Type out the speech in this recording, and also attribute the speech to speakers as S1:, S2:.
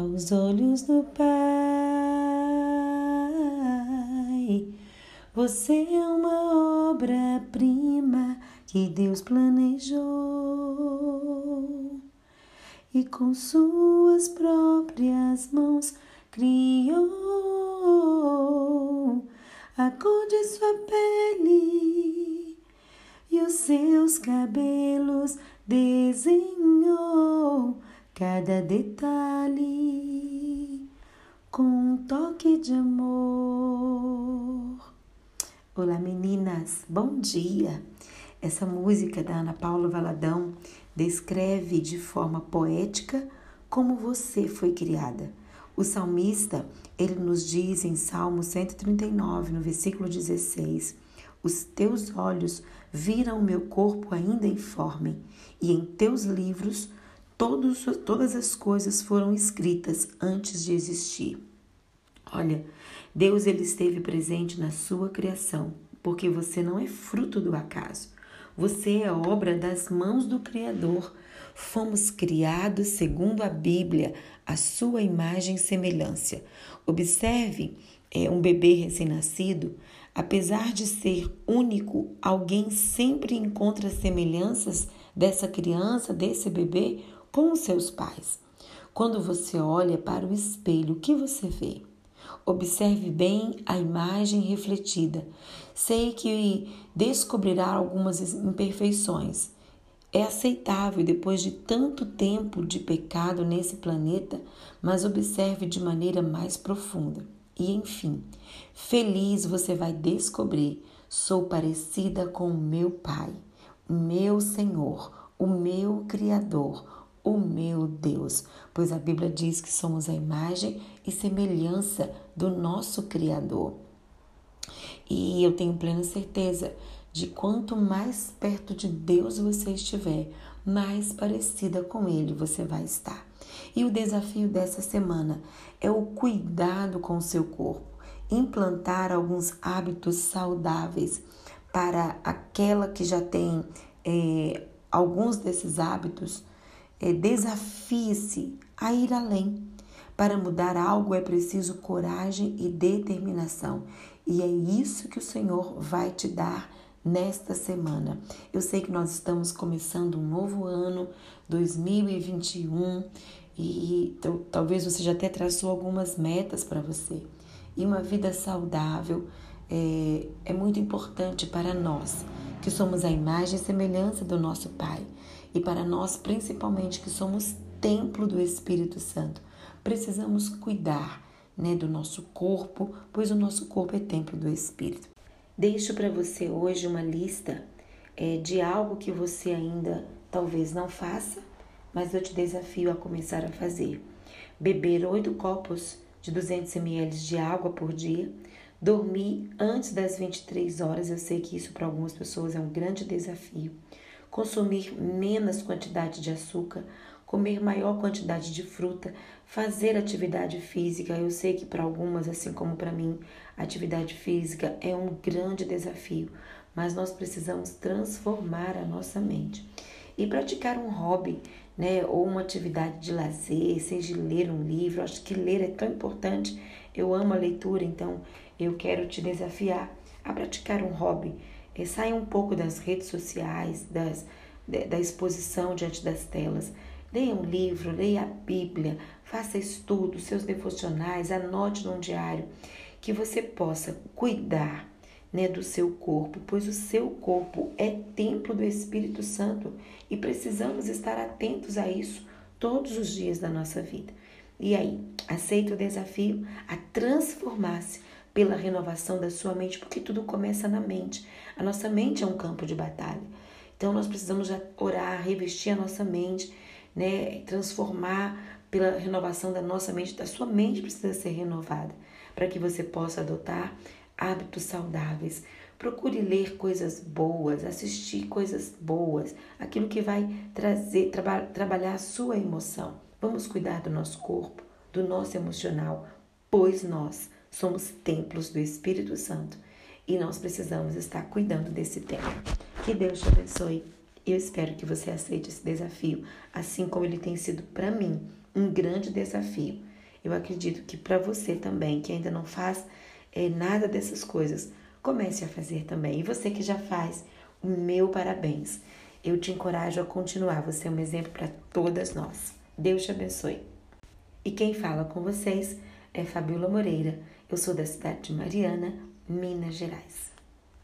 S1: aos olhos do Pai. Você é uma obra-prima que Deus planejou e com suas próprias mãos criou a cor de sua pele e os seus cabelos desenhou cada detalhe com um toque de amor. Olá meninas, bom dia! Essa música da Ana Paula Valadão descreve de forma poética como você foi criada. O salmista, ele nos diz em Salmo 139, no versículo 16: Os teus olhos viram o meu corpo ainda informe, e em teus livros todos, todas as coisas foram escritas antes de existir. Olha, Deus ele esteve presente na sua criação, porque você não é fruto do acaso. Você é obra das mãos do Criador. Fomos criados segundo a Bíblia, a sua imagem e semelhança. Observe é, um bebê recém-nascido, apesar de ser único, alguém sempre encontra semelhanças dessa criança, desse bebê, com seus pais. Quando você olha para o espelho, o que você vê? Observe bem a imagem refletida. Sei que descobrirá algumas imperfeições. É aceitável depois de tanto tempo de pecado nesse planeta, mas observe de maneira mais profunda. E enfim, feliz você vai descobrir: sou parecida com o meu Pai, o meu Senhor, o meu Criador, o meu Deus, pois a Bíblia diz que somos a imagem e semelhança do nosso Criador. E eu tenho plena certeza de quanto mais perto de Deus você estiver, mais parecida com Ele você vai estar. E o desafio dessa semana é o cuidado com o seu corpo, implantar alguns hábitos saudáveis para aquela que já tem é, alguns desses hábitos é, desafie-se a ir além. Para mudar algo é preciso coragem e determinação. E é isso que o Senhor vai te dar nesta semana. Eu sei que nós estamos começando um novo ano, 2021, e talvez você já até traçou algumas metas para você. E uma vida saudável é, é muito importante para nós, que somos a imagem e semelhança do nosso Pai e para nós, principalmente, que somos templo do Espírito Santo, precisamos cuidar né, do nosso corpo, pois o nosso corpo é templo do Espírito. Deixo para você hoje uma lista é, de algo que você ainda talvez não faça, mas eu te desafio a começar a fazer. Beber oito copos de 200 ml de água por dia, dormir antes das 23 horas. Eu sei que isso para algumas pessoas é um grande desafio consumir menos quantidade de açúcar, comer maior quantidade de fruta, fazer atividade física. Eu sei que para algumas, assim como para mim, atividade física é um grande desafio, mas nós precisamos transformar a nossa mente e praticar um hobby, né, ou uma atividade de lazer, seja ler um livro. acho que ler é tão importante. Eu amo a leitura, então eu quero te desafiar a praticar um hobby é, saia um pouco das redes sociais, das, da exposição diante das telas. Leia um livro, leia a Bíblia, faça estudos, seus devocionais, anote num diário, que você possa cuidar né, do seu corpo, pois o seu corpo é templo do Espírito Santo e precisamos estar atentos a isso todos os dias da nossa vida. E aí, aceita o desafio a transformar-se pela renovação da sua mente, porque tudo começa na mente. A nossa mente é um campo de batalha. Então nós precisamos orar, revestir a nossa mente, né, transformar pela renovação da nossa mente. Da sua mente precisa ser renovada para que você possa adotar hábitos saudáveis. Procure ler coisas boas, assistir coisas boas, aquilo que vai trazer, traba, trabalhar a sua emoção. Vamos cuidar do nosso corpo, do nosso emocional, pois nós Somos templos do Espírito Santo e nós precisamos estar cuidando desse templo. Que Deus te abençoe. Eu espero que você aceite esse desafio, assim como ele tem sido para mim um grande desafio Eu acredito que para você também, que ainda não faz é, nada dessas coisas, comece a fazer também. E você que já faz, o meu parabéns. Eu te encorajo a continuar. Você é um exemplo para todas nós. Deus te abençoe. E quem fala com vocês é Fabiola Moreira. Eu sou da cidade de Mariana, Minas Gerais.